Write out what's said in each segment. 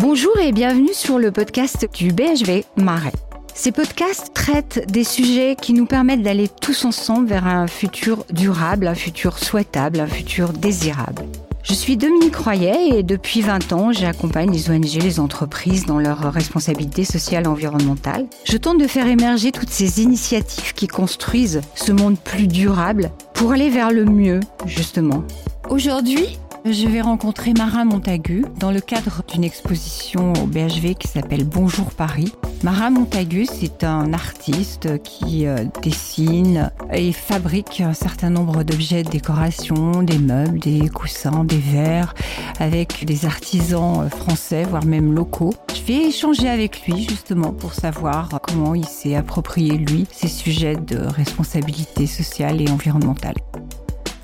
Bonjour et bienvenue sur le podcast du BHV Marais. Ces podcasts traitent des sujets qui nous permettent d'aller tous ensemble vers un futur durable, un futur souhaitable, un futur désirable. Je suis Dominique Royer et depuis 20 ans, j'accompagne les ONG, les entreprises dans leurs responsabilités sociales et environnementales. Je tente de faire émerger toutes ces initiatives qui construisent ce monde plus durable pour aller vers le mieux, justement. Aujourd'hui, je vais rencontrer Mara Montagu dans le cadre d'une exposition au BHV qui s'appelle Bonjour Paris. Mara Montagu, c'est un artiste qui euh, dessine et fabrique un certain nombre d'objets de décoration, des meubles, des coussins, des verres, avec des artisans euh, français, voire même locaux. Je vais échanger avec lui justement pour savoir comment il s'est approprié, lui, ces sujets de responsabilité sociale et environnementale.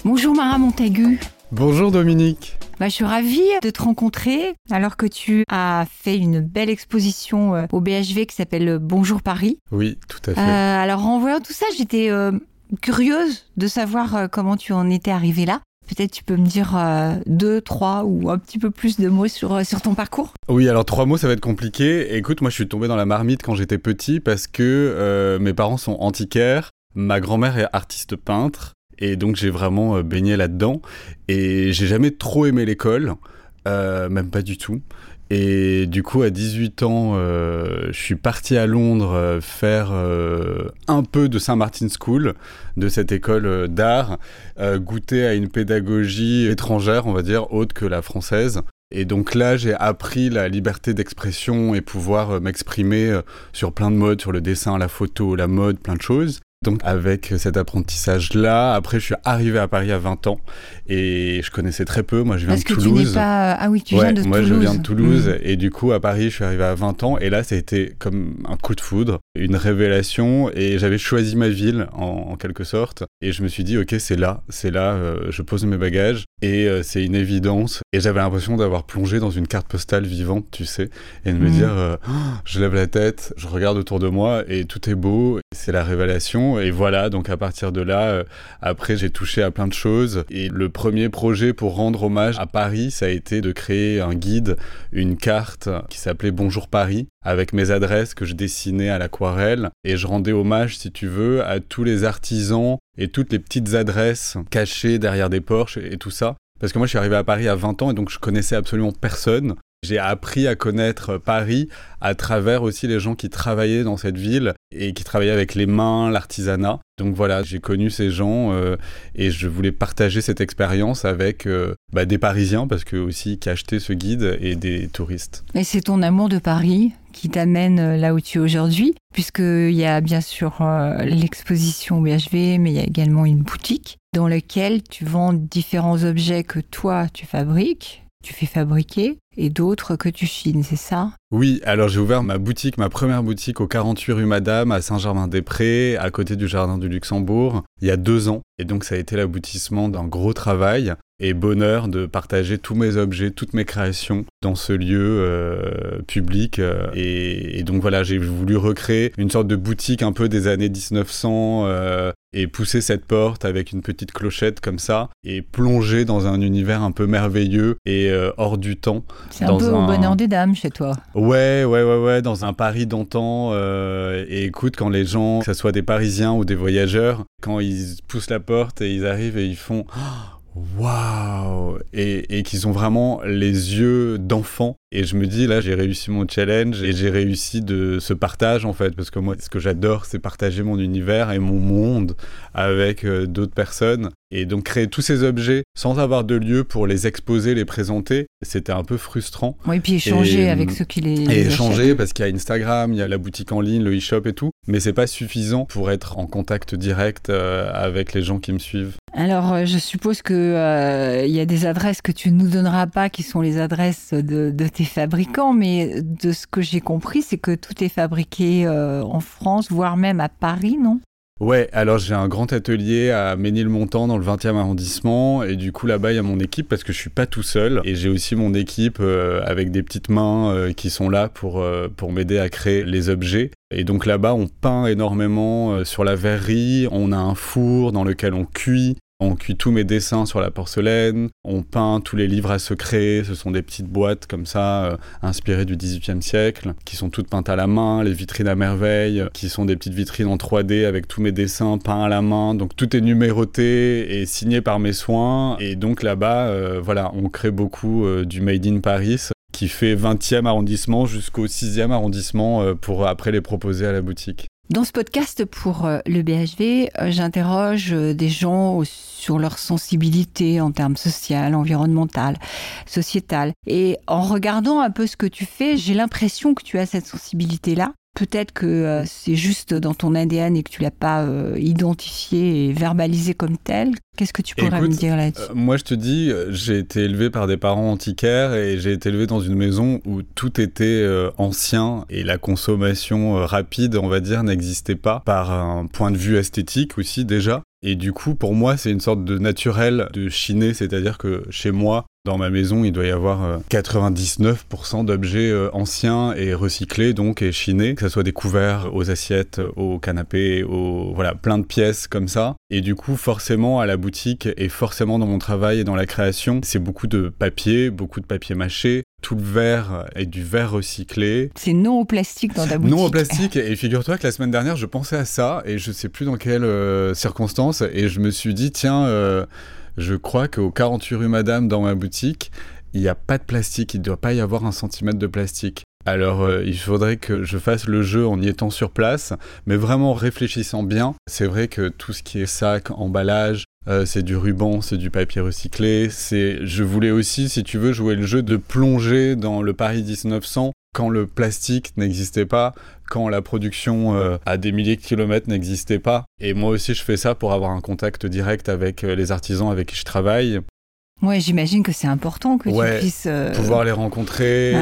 Bonjour Mara Montagu. Bonjour Dominique. Bah, je suis ravie de te rencontrer alors que tu as fait une belle exposition euh, au BHV qui s'appelle Bonjour Paris. Oui, tout à fait. Euh, alors en voyant tout ça, j'étais euh, curieuse de savoir comment tu en étais arrivée là. Peut-être tu peux me dire deux, trois ou un petit peu plus de mots sur, sur ton parcours Oui, alors trois mots, ça va être compliqué. Écoute, moi je suis tombé dans la marmite quand j'étais petit parce que mes parents sont antiquaires. Ma grand-mère est artiste peintre et donc j'ai vraiment euh, baigné là-dedans. Et j'ai jamais trop aimé l'école, euh, même pas du tout. Et du coup, à 18 ans, euh, je suis parti à Londres faire un peu de Saint Martin School, de cette école d'art, goûter à une pédagogie étrangère, on va dire, autre que la française. Et donc là, j'ai appris la liberté d'expression et pouvoir m'exprimer sur plein de modes, sur le dessin, la photo, la mode, plein de choses. Donc avec cet apprentissage-là, après je suis arrivé à Paris à 20 ans et je connaissais très peu. Moi je viens Parce de que Toulouse. Tu pas... Ah oui, tu viens de moi, Toulouse. Moi je viens de Toulouse mmh. et du coup à Paris je suis arrivé à 20 ans et là ça a été comme un coup de foudre, une révélation et j'avais choisi ma ville en, en, quelque sorte. Et je me suis dit ok c'est là, c'est là, euh, je pose mes bagages et euh, c'est une évidence. Et j'avais l'impression d'avoir plongé dans une carte postale vivante tu sais et de me Mmh. dire euh, oh, je lève la tête, je regarde autour de moi et tout est beau, c'est la révélation. Et voilà donc à partir de là, après j'ai touché à plein de choses. Et le premier projet pour rendre hommage à Paris, ça a été de créer un guide, une carte qui s'appelait Bonjour Paris avec mes adresses que je dessinais à et je rendais hommage, si tu veux, à tous les artisans et toutes les petites adresses cachées derrière des porches et tout ça. Parce que moi je suis arrivé à Paris à 20 ans et donc je connaissais absolument personne. J'ai appris à connaître Paris à travers aussi les gens qui travaillaient dans cette ville et qui travaillaient avec les mains, l'artisanat. Donc voilà, j'ai connu ces gens euh, et je voulais partager cette expérience avec euh, bah, des Parisiens parce que aussi qui achetaient ce guide et des touristes. Et c'est ton amour de Paris? Qui t'amène là où tu es aujourd'hui, puisqu'il y a bien sûr euh, l'exposition BHV, mais il y a également une boutique dans laquelle tu vends différents objets que toi tu fabriques, tu fais fabriquer et d'autres que tu chines, c'est ça? Oui, alors j'ai ouvert ma boutique, ma première boutique au 48 rue Madame à Saint-Germain-des-Prés, à côté du Jardin du Luxembourg, il y a deux ans. Et donc ça a été l'aboutissement d'un gros travail et bonheur de partager tous mes objets, toutes mes créations dans ce lieu euh, public. Euh, et, donc voilà, j'ai voulu recréer une sorte de boutique un peu des années 1900 euh, et pousser cette porte avec une petite clochette comme ça et plonger dans un univers un peu merveilleux et hors du temps. C'est un peu un... au bonheur des dames chez toi. Ouais, ouais, ouais, ouais, dans un Paris d'antan. Euh, et écoute, quand les gens, que ce soit des Parisiens ou des voyageurs, quand ils poussent la porte et ils arrivent et ils font waouh. Et, et qu'ils ont vraiment les yeux d'enfant. Et je me dis là j'ai réussi mon challenge et j'ai réussi de ce partage en fait. Parce que moi ce que j'adore c'est partager mon univers et mon monde avec euh, d'autres personnes. Et donc créer tous ces objets sans avoir de lieu pour les exposer les présenter c'était un peu frustrant. Oui puis échanger et, avec ceux qui les et les échanger parce qu'il y a Instagram il y a la boutique en ligne le e-shop et tout. Mais c'est pas suffisant pour être en contact direct euh, avec les gens qui me suivent alors, euh, je suppose qu'il euh, y a des adresses que tu ne nous donneras pas, qui sont les adresses de, tes fabricants, mais de ce que j'ai compris, c'est que tout est fabriqué euh, en France, voire même à Paris, non? Ouais, alors j'ai un grand atelier à Ménilmontant dans le 20e arrondissement et du coup là-bas il y a mon équipe parce que je suis pas tout seul et j'ai aussi mon équipe euh, avec des petites mains qui sont là pour, pour m'aider à créer les objets. Et donc là-bas on peint énormément sur la verrerie, on a un four dans lequel on cuit, On cuit tous mes dessins sur la porcelaine, on peint tous les livres à secret, ce sont des petites boîtes comme ça, euh, inspirées du XVIIIe siècle, qui sont toutes peintes à la main, les vitrines à merveille, qui sont des petites vitrines en 3D avec tous mes dessins peints à la main, donc tout est numéroté et signé par mes soins, et donc là-bas, euh, voilà, on crée beaucoup euh, du Made in Paris, qui fait 20e arrondissement jusqu'au 6e arrondissement pour après les proposer à la boutique. Dans ce podcast pour euh, le BHV, euh, j'interroge euh, des gens sur leur sensibilité en termes social, environnemental, sociétal. Et en regardant un peu ce que tu fais, j'ai l'impression que tu as cette sensibilité-là. Peut-être que euh, c'est juste dans ton ADN et que tu l'as pas euh, identifié et verbalisé comme tel. Qu'est-ce que tu pourrais me dire là-dessus? euh, Moi, je te dis, j'ai été élevé par des parents antiquaires et j'ai été élevé dans une maison où tout était ancien et la consommation rapide, on va dire, n'existait pas par un point de vue esthétique aussi déjà. Et du coup, pour moi, c'est une sorte de naturel de chiner, c'est-à-dire que chez moi, dans ma maison, il doit y avoir 99% euh, d'objets euh, anciens et recyclés, donc et chinés, que ce soit des couverts aux assiettes, aux canapés, aux voilà, plein de pièces comme ça. Et du coup, forcément, à la boutique et forcément dans mon travail et dans la création, c'est beaucoup de papier, beaucoup de papier mâché, tout le verre est du verre recyclé. C'est non au plastique dans ta boutique. Non au plastique. Et figure-toi que la semaine dernière, je pensais à ça et je sais plus dans quelles euh, circonstances. Et je me suis dit, tiens, euh, je crois qu'au 48 rue Madame, dans ma boutique, il n'y a pas de plastique. Il ne doit pas y avoir un centimètre de plastique. Alors euh, il faudrait que je fasse le jeu en y étant sur place, mais vraiment en réfléchissant bien. C'est vrai que tout ce qui est sac, emballage, euh, c'est du ruban, c'est du papier recyclé. C'est, je voulais aussi, si tu veux, jouer le jeu de plonger dans le Paris 1900 quand le plastique n'existait pas, quand la production euh, à des milliers de kilomètres n'existait pas. Et moi aussi, je fais ça pour avoir un contact direct avec euh, les artisans avec qui je travaille. Ouais, j'imagine que c'est important que tu puisses pouvoir les rencontrer,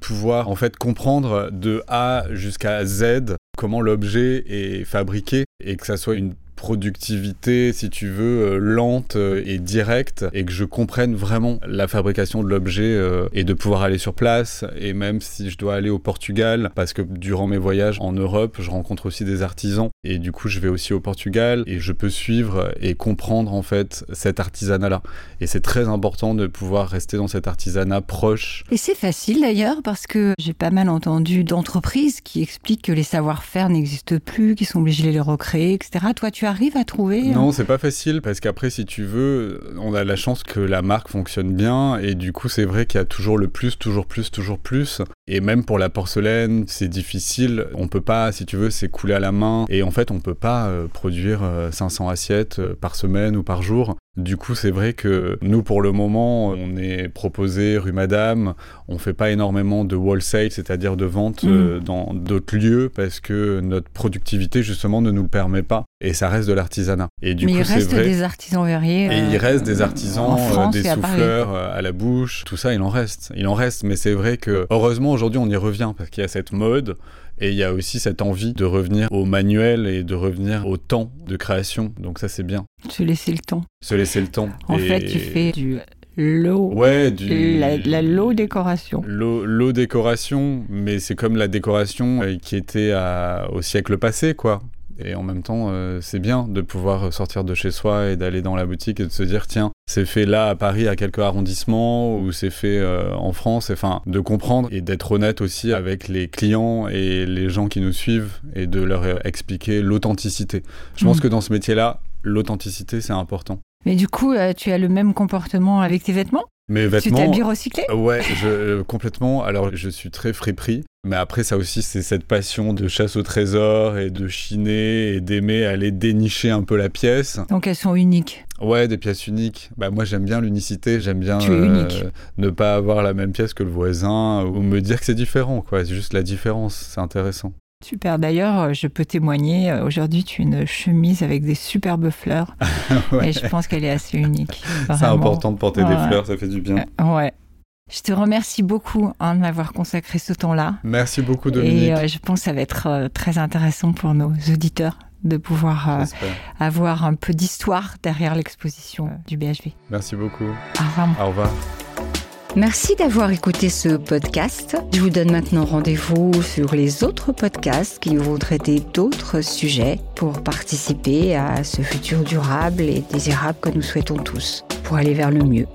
pouvoir en fait comprendre de A jusqu'à Z comment l'objet est fabriqué et que ça soit une productivité, si tu veux, euh, lente euh, et directe, et que je comprenne vraiment la fabrication de l'objet euh, et de pouvoir aller sur place. Et même si je dois aller au Portugal, parce que durant mes voyages en Europe, je rencontre aussi des artisans, et du coup, je vais aussi au Portugal, et je peux suivre et comprendre en fait cet artisanat-là. Et c'est très important de pouvoir rester dans cet artisanat proche. Et c'est facile d'ailleurs, parce que j'ai pas mal entendu d'entreprises qui expliquent que les savoir-faire n'existent plus, qu'ils sont obligés de les recréer, etc. Toi, tu as arrive à trouver Non, hein c'est pas facile parce qu'après, si tu veux, on a la chance que la marque fonctionne bien et du coup, c'est vrai qu'il y a toujours le plus, toujours plus, toujours plus. Et même pour la porcelaine, c'est difficile. On peut pas, si tu veux, c'est couler à la main et en fait, on peut pas euh, produire 500 euh, assiettes euh, par semaine ou par jour. Du coup, c'est vrai que nous, pour le moment, on est proposé rue Madame. On fait pas énormément de wholesale, c'est-à-dire de vente mm. dans d'autres lieux, parce que notre productivité, justement, ne nous le permet pas. Et ça reste de l'artisanat. Et du Mais il reste des artisans verriers. Et il reste des artisans, des souffleurs à, à, la bouche. Tout ça, il en reste. Il en reste. Mais c'est vrai que, heureusement, aujourd'hui, on y revient, parce qu'il y a cette mode et il y a aussi cette envie de revenir au manuel et de revenir au temps de création. Donc ça, c'est bien. Se laisser le temps. Se laisser le temps. En fait, tu fais du low. Ouais, du... La, la low décoration. Low, décoration, mais c'est comme la décoration euh, qui était au siècle passé, quoi. Et en même temps, euh, c'est bien de pouvoir sortir de chez soi et d'aller dans la boutique et de se dire, tiens, c'est fait là à Paris à quelques arrondissements ou c'est fait euh, en France. Enfin, de comprendre et d'être honnête aussi avec les clients et les gens qui nous suivent et de leur expliquer l'authenticité. Je pense mm. que dans ce métier-là, l'authenticité, c'est important. Mais du coup, euh, tu as le même comportement avec tes vêtements? Mes vêtements. Tu t'habilles recyclé? Ouais, je, complètement. Alors, je suis très friperie. Mais après, ça aussi, c'est cette passion de chasse au trésor et de chiner et d'aimer aller dénicher un peu la pièce. Donc elles sont uniques. Ouais, des pièces uniques. Bah moi, j'aime bien l'unicité. J'aime bien euh, ne pas avoir la même pièce que le voisin ou me dire que c'est différent. Quoi, c'est juste la différence. C'est intéressant. Super. D'ailleurs, euh, je peux témoigner. Euh, aujourd'hui, tu as une chemise avec des superbes fleurs. Et je pense qu'elle est assez unique. C'est important de porter des fleurs, ça fait du bien. ouais. Je te remercie beaucoup hein, de m'avoir consacré ce temps-là. Merci beaucoup, Dominique. Et euh, je pense que ça va être euh, très intéressant pour nos auditeurs de pouvoir euh, avoir un peu d'histoire derrière l'exposition du BHV. Merci beaucoup. Au revoir. Au revoir. Merci d'avoir écouté ce podcast. Je vous donne maintenant rendez-vous sur les autres podcasts qui vont traiter d'autres sujets pour participer à ce futur durable et désirable que nous souhaitons tous, pour aller vers le mieux.